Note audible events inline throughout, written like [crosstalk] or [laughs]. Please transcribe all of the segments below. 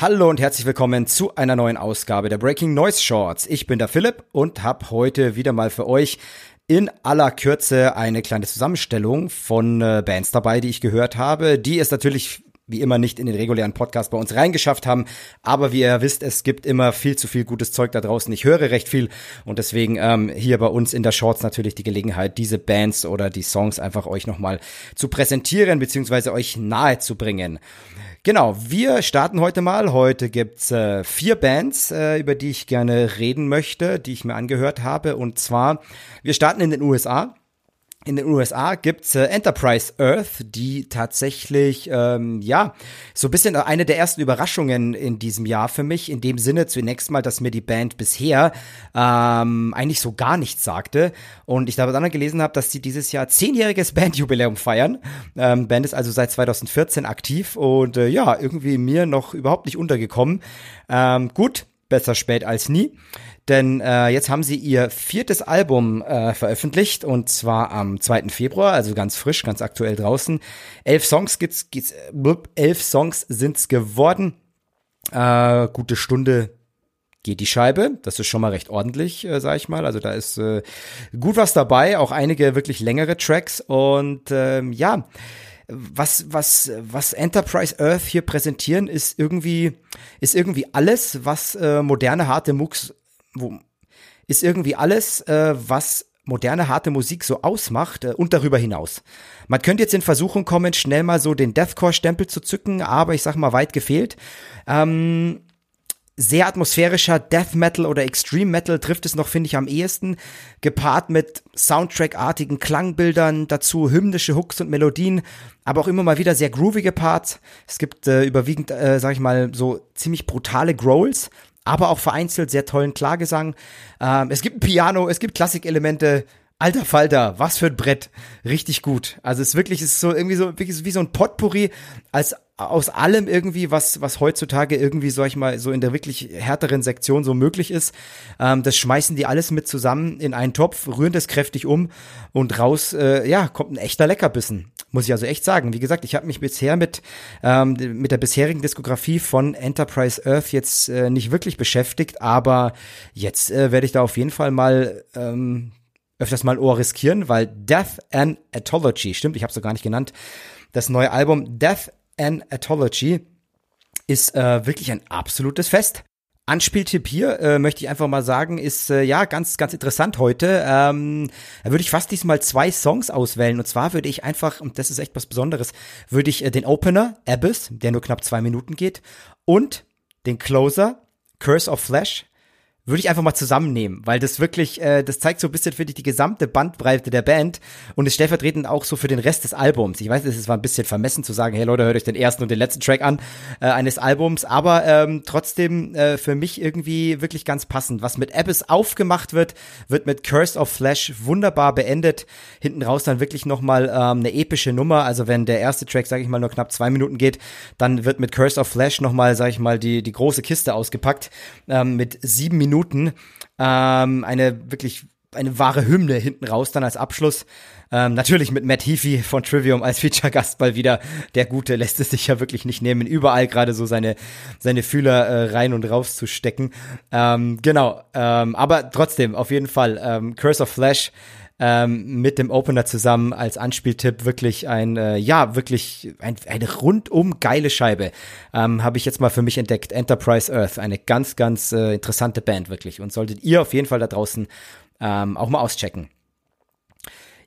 Hallo und herzlich willkommen zu einer neuen Ausgabe der Breaking Noise Shorts. Ich bin der Philipp und habe heute wieder mal für euch in aller Kürze eine kleine Zusammenstellung von äh, Bands dabei, die ich gehört habe. Die ist natürlich wie immer nicht in den regulären Podcast bei uns reingeschafft haben. Aber wie ihr wisst, es gibt immer viel zu viel gutes Zeug da draußen. Ich höre recht viel und deswegen ähm, hier bei uns in der Shorts natürlich die Gelegenheit, diese Bands oder die Songs einfach euch nochmal zu präsentieren beziehungsweise euch nahe zu bringen. Genau, wir starten heute mal. Heute gibt's äh, vier Bands, äh, über die ich gerne reden möchte, die ich mir angehört habe. Und zwar, wir starten in den USA in den USA gibt's äh, Enterprise Earth, die tatsächlich, ähm, ja, so ein bisschen eine der ersten Überraschungen in diesem Jahr für mich. In dem Sinne zunächst mal, dass mir die Band bisher ähm, eigentlich so gar nichts sagte. Und ich da dann gelesen habe, dass sie dieses Jahr zehnjähriges Bandjubiläum feiern. Ähm, Band ist also seit 2014 aktiv und äh, ja, irgendwie mir noch überhaupt nicht untergekommen. Ähm, gut, besser spät als nie. Denn äh, jetzt haben sie ihr viertes Album äh, veröffentlicht und zwar am 2. Februar, also ganz frisch, ganz aktuell draußen. Elf Songs gibt's, gibt's elf Songs sind's geworden. Äh, gute Stunde geht die Scheibe. Das ist schon mal recht ordentlich, äh, sag ich mal. Also da ist äh, gut was dabei, auch einige wirklich längere Tracks und ähm, ja was, was, was Enterprise Earth hier präsentieren, ist irgendwie, ist irgendwie alles, was äh, moderne harte Mucks wo, ist irgendwie alles, äh, was moderne harte Musik so ausmacht äh, und darüber hinaus. Man könnte jetzt in Versuchung kommen, schnell mal so den Deathcore-Stempel zu zücken, aber ich sag mal weit gefehlt. Ähm, sehr atmosphärischer Death Metal oder Extreme Metal trifft es noch, finde ich, am ehesten. Gepaart mit Soundtrack-artigen Klangbildern, dazu hymnische Hooks und Melodien, aber auch immer mal wieder sehr groovige Parts. Es gibt äh, überwiegend, äh, sag ich mal, so ziemlich brutale Growls, aber auch vereinzelt sehr tollen Klagesang. Ähm, es gibt Piano, es gibt Klassikelemente. Alter Falter, was für ein Brett. Richtig gut. Also es ist wirklich, es ist so irgendwie so, wirklich wie so ein Potpourri als aus allem irgendwie, was, was heutzutage irgendwie, sag ich mal, so in der wirklich härteren Sektion so möglich ist. Ähm, das schmeißen die alles mit zusammen in einen Topf, rühren das kräftig um und raus, äh, ja, kommt ein echter Leckerbissen. Muss ich also echt sagen. Wie gesagt, ich habe mich bisher mit, ähm, mit der bisherigen Diskografie von Enterprise Earth jetzt äh, nicht wirklich beschäftigt, aber jetzt äh, werde ich da auf jeden Fall mal ähm, öfters mal Ohr riskieren, weil Death and Ethology, stimmt, ich habe es so gar nicht genannt, das neue Album Death and Ethology ist äh, wirklich ein absolutes Fest. Anspieltipp hier, äh, möchte ich einfach mal sagen, ist äh, ja ganz, ganz interessant heute. Ähm, da würde ich fast diesmal zwei Songs auswählen. Und zwar würde ich einfach, und das ist echt was Besonderes, würde ich äh, den Opener, Abyss, der nur knapp zwei Minuten geht, und den Closer, Curse of Flesh, würde ich einfach mal zusammennehmen, weil das wirklich, äh, das zeigt so ein bisschen, finde ich, die gesamte Bandbreite der Band und ist stellvertretend auch so für den Rest des Albums. Ich weiß, es war ein bisschen vermessen zu sagen, hey Leute, hört euch den ersten und den letzten Track an äh, eines Albums, aber ähm, trotzdem äh, für mich irgendwie wirklich ganz passend. Was mit Abyss aufgemacht wird, wird mit Curse of Flash wunderbar beendet. Hinten raus dann wirklich nochmal ähm, eine epische Nummer. Also wenn der erste Track, sage ich mal, nur knapp zwei Minuten geht, dann wird mit Curse of Flash nochmal, sage ich mal, die, die große Kiste ausgepackt ähm, mit sieben Minuten Minuten. Ähm, eine wirklich eine wahre Hymne hinten raus dann als Abschluss. Ähm, natürlich mit Matt Heafy von Trivium als Feature-Gast mal wieder. Der Gute lässt es sich ja wirklich nicht nehmen, überall gerade so seine, seine Fühler äh, rein und raus zu stecken. Ähm, genau, ähm, aber trotzdem, auf jeden Fall, ähm, Curse of Flash ähm, mit dem Opener zusammen als Anspieltipp wirklich ein, äh, ja, wirklich ein, eine rundum geile Scheibe. Ähm, Habe ich jetzt mal für mich entdeckt. Enterprise Earth, eine ganz, ganz äh, interessante Band wirklich. Und solltet ihr auf jeden Fall da draußen ähm, auch mal auschecken.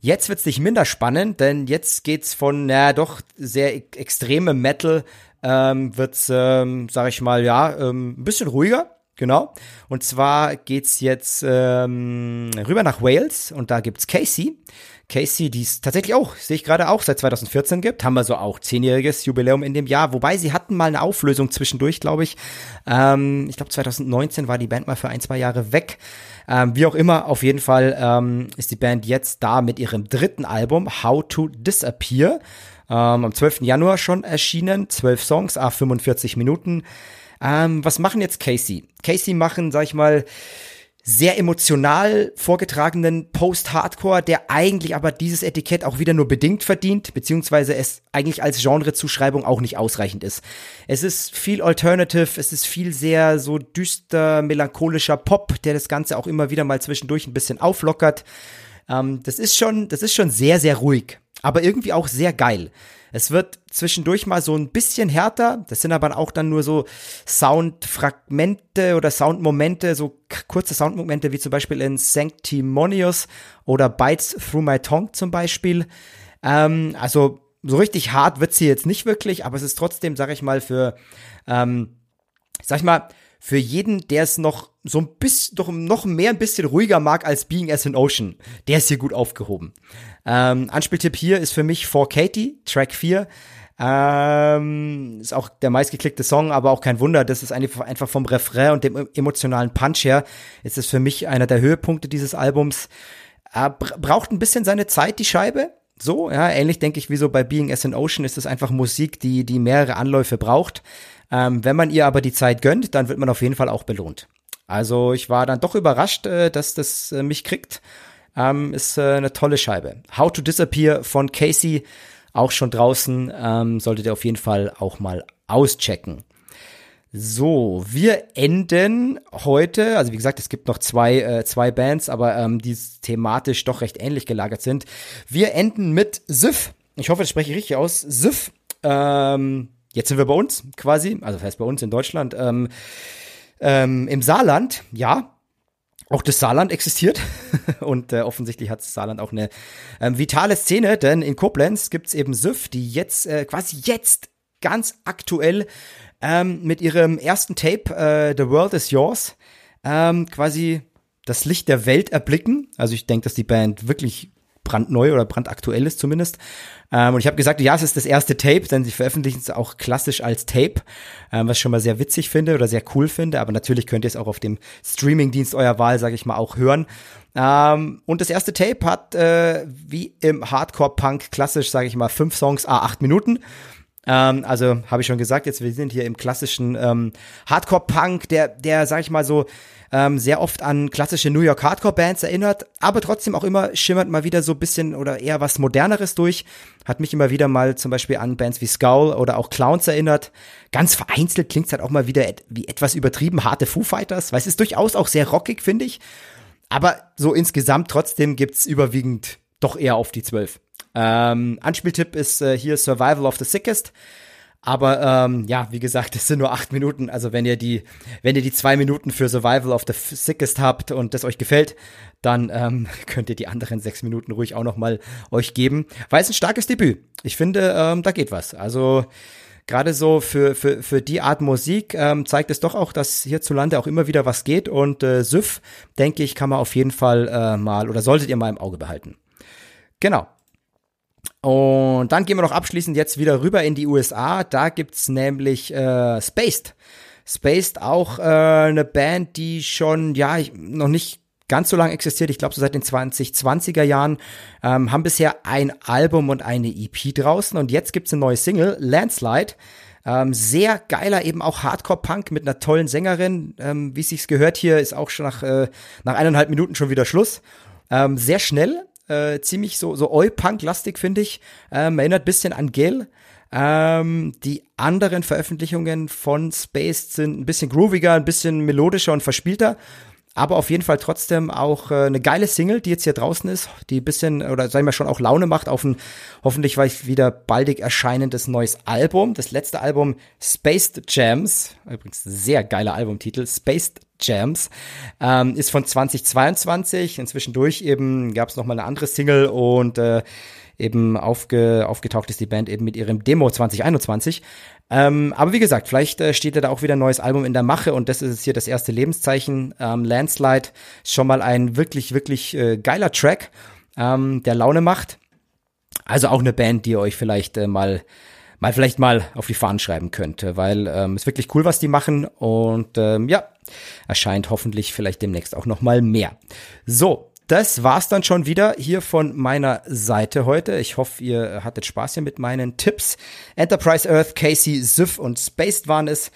Jetzt wird's nicht minder spannend, denn jetzt geht's von, naja, doch sehr e extreme Metal, ähm, wird's, ähm, sag ich mal, ja, ähm, ein bisschen ruhiger. Genau. Und zwar geht's jetzt ähm, rüber nach Wales und da gibt's Casey. Casey, die es tatsächlich auch, sehe ich gerade auch, seit 2014 gibt. Haben wir so auch zehnjähriges Jubiläum in dem Jahr. Wobei sie hatten mal eine Auflösung zwischendurch, glaube ich. Ähm, ich glaube 2019 war die Band mal für ein, zwei Jahre weg. Ähm, wie auch immer, auf jeden Fall ähm, ist die Band jetzt da mit ihrem dritten Album, How to Disappear. Ähm, am 12. Januar schon erschienen. Zwölf Songs, a 45 Minuten. Ähm, was machen jetzt Casey? Casey machen, sag ich mal, sehr emotional vorgetragenen Post-Hardcore, der eigentlich aber dieses Etikett auch wieder nur bedingt verdient, beziehungsweise es eigentlich als Genrezuschreibung auch nicht ausreichend ist. Es ist viel Alternative, es ist viel sehr so düster, melancholischer Pop, der das Ganze auch immer wieder mal zwischendurch ein bisschen auflockert. Ähm, das ist schon, das ist schon sehr, sehr ruhig, aber irgendwie auch sehr geil. Es wird zwischendurch mal so ein bisschen härter. Das sind aber auch dann nur so Soundfragmente oder Soundmomente, so kurze Soundmomente wie zum Beispiel in Sanctimonious oder Bites Through My Tongue zum Beispiel. Ähm, also so richtig hart wird sie jetzt nicht wirklich, aber es ist trotzdem, sag ich mal, für, ähm, sag ich mal, für jeden, der es noch so ein bisschen, doch noch mehr ein bisschen ruhiger mag als Being as an Ocean, der ist hier gut aufgehoben. Ähm, Anspieltipp hier ist für mich For Katie, Track 4. Ähm, ist auch der meistgeklickte Song, aber auch kein Wunder. Das ist einfach vom Refrain und dem emotionalen Punch her, ist es für mich einer der Höhepunkte dieses Albums. Äh, braucht ein bisschen seine Zeit, die Scheibe. So, ja, ähnlich denke ich wie so bei Being as an Ocean ist es einfach Musik, die, die mehrere Anläufe braucht. Ähm, wenn man ihr aber die Zeit gönnt, dann wird man auf jeden Fall auch belohnt. Also ich war dann doch überrascht, äh, dass das äh, mich kriegt. Ähm, ist äh, eine tolle Scheibe. How to Disappear von Casey, auch schon draußen, ähm, solltet ihr auf jeden Fall auch mal auschecken. So, wir enden heute, also wie gesagt, es gibt noch zwei, äh, zwei Bands, aber ähm, die thematisch doch recht ähnlich gelagert sind. Wir enden mit Sif. Ich hoffe, das spreche ich richtig aus. Sif. Ähm, jetzt sind wir bei uns quasi, also das heißt bei uns in Deutschland. Ähm, ähm, Im Saarland, ja, auch das Saarland existiert [laughs] und äh, offensichtlich hat das Saarland auch eine ähm, vitale Szene, denn in Koblenz gibt's eben SIF, die jetzt äh, quasi jetzt ganz aktuell ähm, mit ihrem ersten Tape äh, The World is Yours ähm, quasi das Licht der Welt erblicken. Also ich denke, dass die Band wirklich brandneu oder brandaktuell ist zumindest. Ähm, und ich habe gesagt, ja, es ist das erste Tape, denn sie veröffentlichen es auch klassisch als Tape, ähm, was ich schon mal sehr witzig finde oder sehr cool finde. Aber natürlich könnt ihr es auch auf dem Streamingdienst eurer Wahl, sage ich mal, auch hören. Ähm, und das erste Tape hat, äh, wie im Hardcore-Punk klassisch, sage ich mal, fünf Songs, a acht Minuten. Ähm, also habe ich schon gesagt, jetzt wir sind hier im klassischen ähm, Hardcore-Punk, der, der, sag ich mal so, ähm, sehr oft an klassische New York Hardcore-Bands erinnert, aber trotzdem auch immer schimmert mal wieder so ein bisschen oder eher was Moderneres durch. Hat mich immer wieder mal zum Beispiel an Bands wie Skull oder auch Clowns erinnert. Ganz vereinzelt klingt es halt auch mal wieder et wie etwas übertrieben harte Foo Fighters, weil es ist durchaus auch sehr rockig, finde ich. Aber so insgesamt trotzdem gibt's überwiegend doch eher auf die zwölf. Ähm, Anspieltipp ist äh, hier Survival of the Sickest. Aber ähm, ja, wie gesagt, [laughs] es sind nur acht Minuten. Also wenn ihr die, wenn ihr die zwei Minuten für Survival of the Sickest habt und das euch gefällt, dann ähm, [laughs] könnt ihr die anderen sechs Minuten ruhig auch noch mal euch geben, weil es ein starkes Debüt. Ich finde, ähm, da geht was. Also gerade so für, für, für die Art Musik ähm, zeigt es doch auch, dass hierzulande auch immer wieder was geht. Und äh, Süff, denke ich, kann man auf jeden Fall äh, mal oder solltet ihr mal im Auge behalten. Genau. Und dann gehen wir noch abschließend jetzt wieder rüber in die USA. Da gibt's nämlich äh, Spaced. Spaced auch äh, eine Band, die schon, ja, noch nicht ganz so lange existiert. Ich glaube, so seit den 2020er Jahren ähm, haben bisher ein Album und eine EP draußen. Und jetzt gibt's eine neue Single, Landslide. Ähm, sehr geiler, eben auch Hardcore-Punk mit einer tollen Sängerin. Ähm, Wie es sich gehört hier, ist auch schon nach, äh, nach eineinhalb Minuten schon wieder Schluss. Ähm, sehr schnell, äh, ziemlich so, so Oi-Punk-lastig, finde ich. Ähm, erinnert bisschen an Gil. Ähm, die anderen Veröffentlichungen von Space sind ein bisschen grooviger, ein bisschen melodischer und verspielter. Aber auf jeden Fall trotzdem auch äh, eine geile Single, die jetzt hier draußen ist, die bisschen, oder sagen wir schon, auch Laune macht auf ein hoffentlich wieder baldig erscheinendes neues Album. Das letzte Album Spaced Jams, übrigens sehr geiler Albumtitel, Spaced Jams, ähm, ist von 2022. Inzwischen durch eben gab es nochmal eine andere Single und äh, eben aufge, aufgetaucht ist die Band eben mit ihrem Demo 2021. Ähm, aber wie gesagt, vielleicht äh, steht ja da auch wieder ein neues Album in der Mache und das ist jetzt hier das erste Lebenszeichen. Ähm, Landslide ist schon mal ein wirklich, wirklich äh, geiler Track, ähm, der Laune macht. Also auch eine Band, die ihr euch vielleicht äh, mal mal vielleicht mal auf die Fahnen schreiben könnte, weil ähm, ist wirklich cool, was die machen und ähm, ja, erscheint hoffentlich vielleicht demnächst auch noch mal mehr. So, das war's dann schon wieder hier von meiner Seite heute. Ich hoffe, ihr hattet Spaß hier mit meinen Tipps. Enterprise Earth, Casey, Sif und Spaced waren es.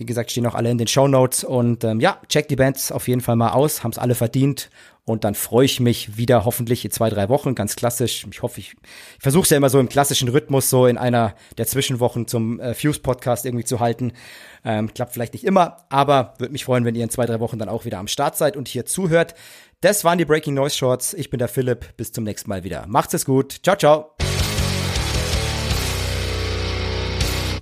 Wie gesagt, stehen auch alle in den Show Notes. Und ähm, ja, checkt die Bands auf jeden Fall mal aus, haben es alle verdient. Und dann freue ich mich wieder hoffentlich in zwei, drei Wochen, ganz klassisch. Ich hoffe, ich, ich versuche es ja immer so im klassischen Rhythmus, so in einer der Zwischenwochen zum äh, Fuse-Podcast irgendwie zu halten. Ähm, klappt vielleicht nicht immer, aber würde mich freuen, wenn ihr in zwei, drei Wochen dann auch wieder am Start seid und hier zuhört. Das waren die Breaking Noise Shorts. Ich bin der Philipp. Bis zum nächsten Mal wieder. Macht's es gut. Ciao, ciao.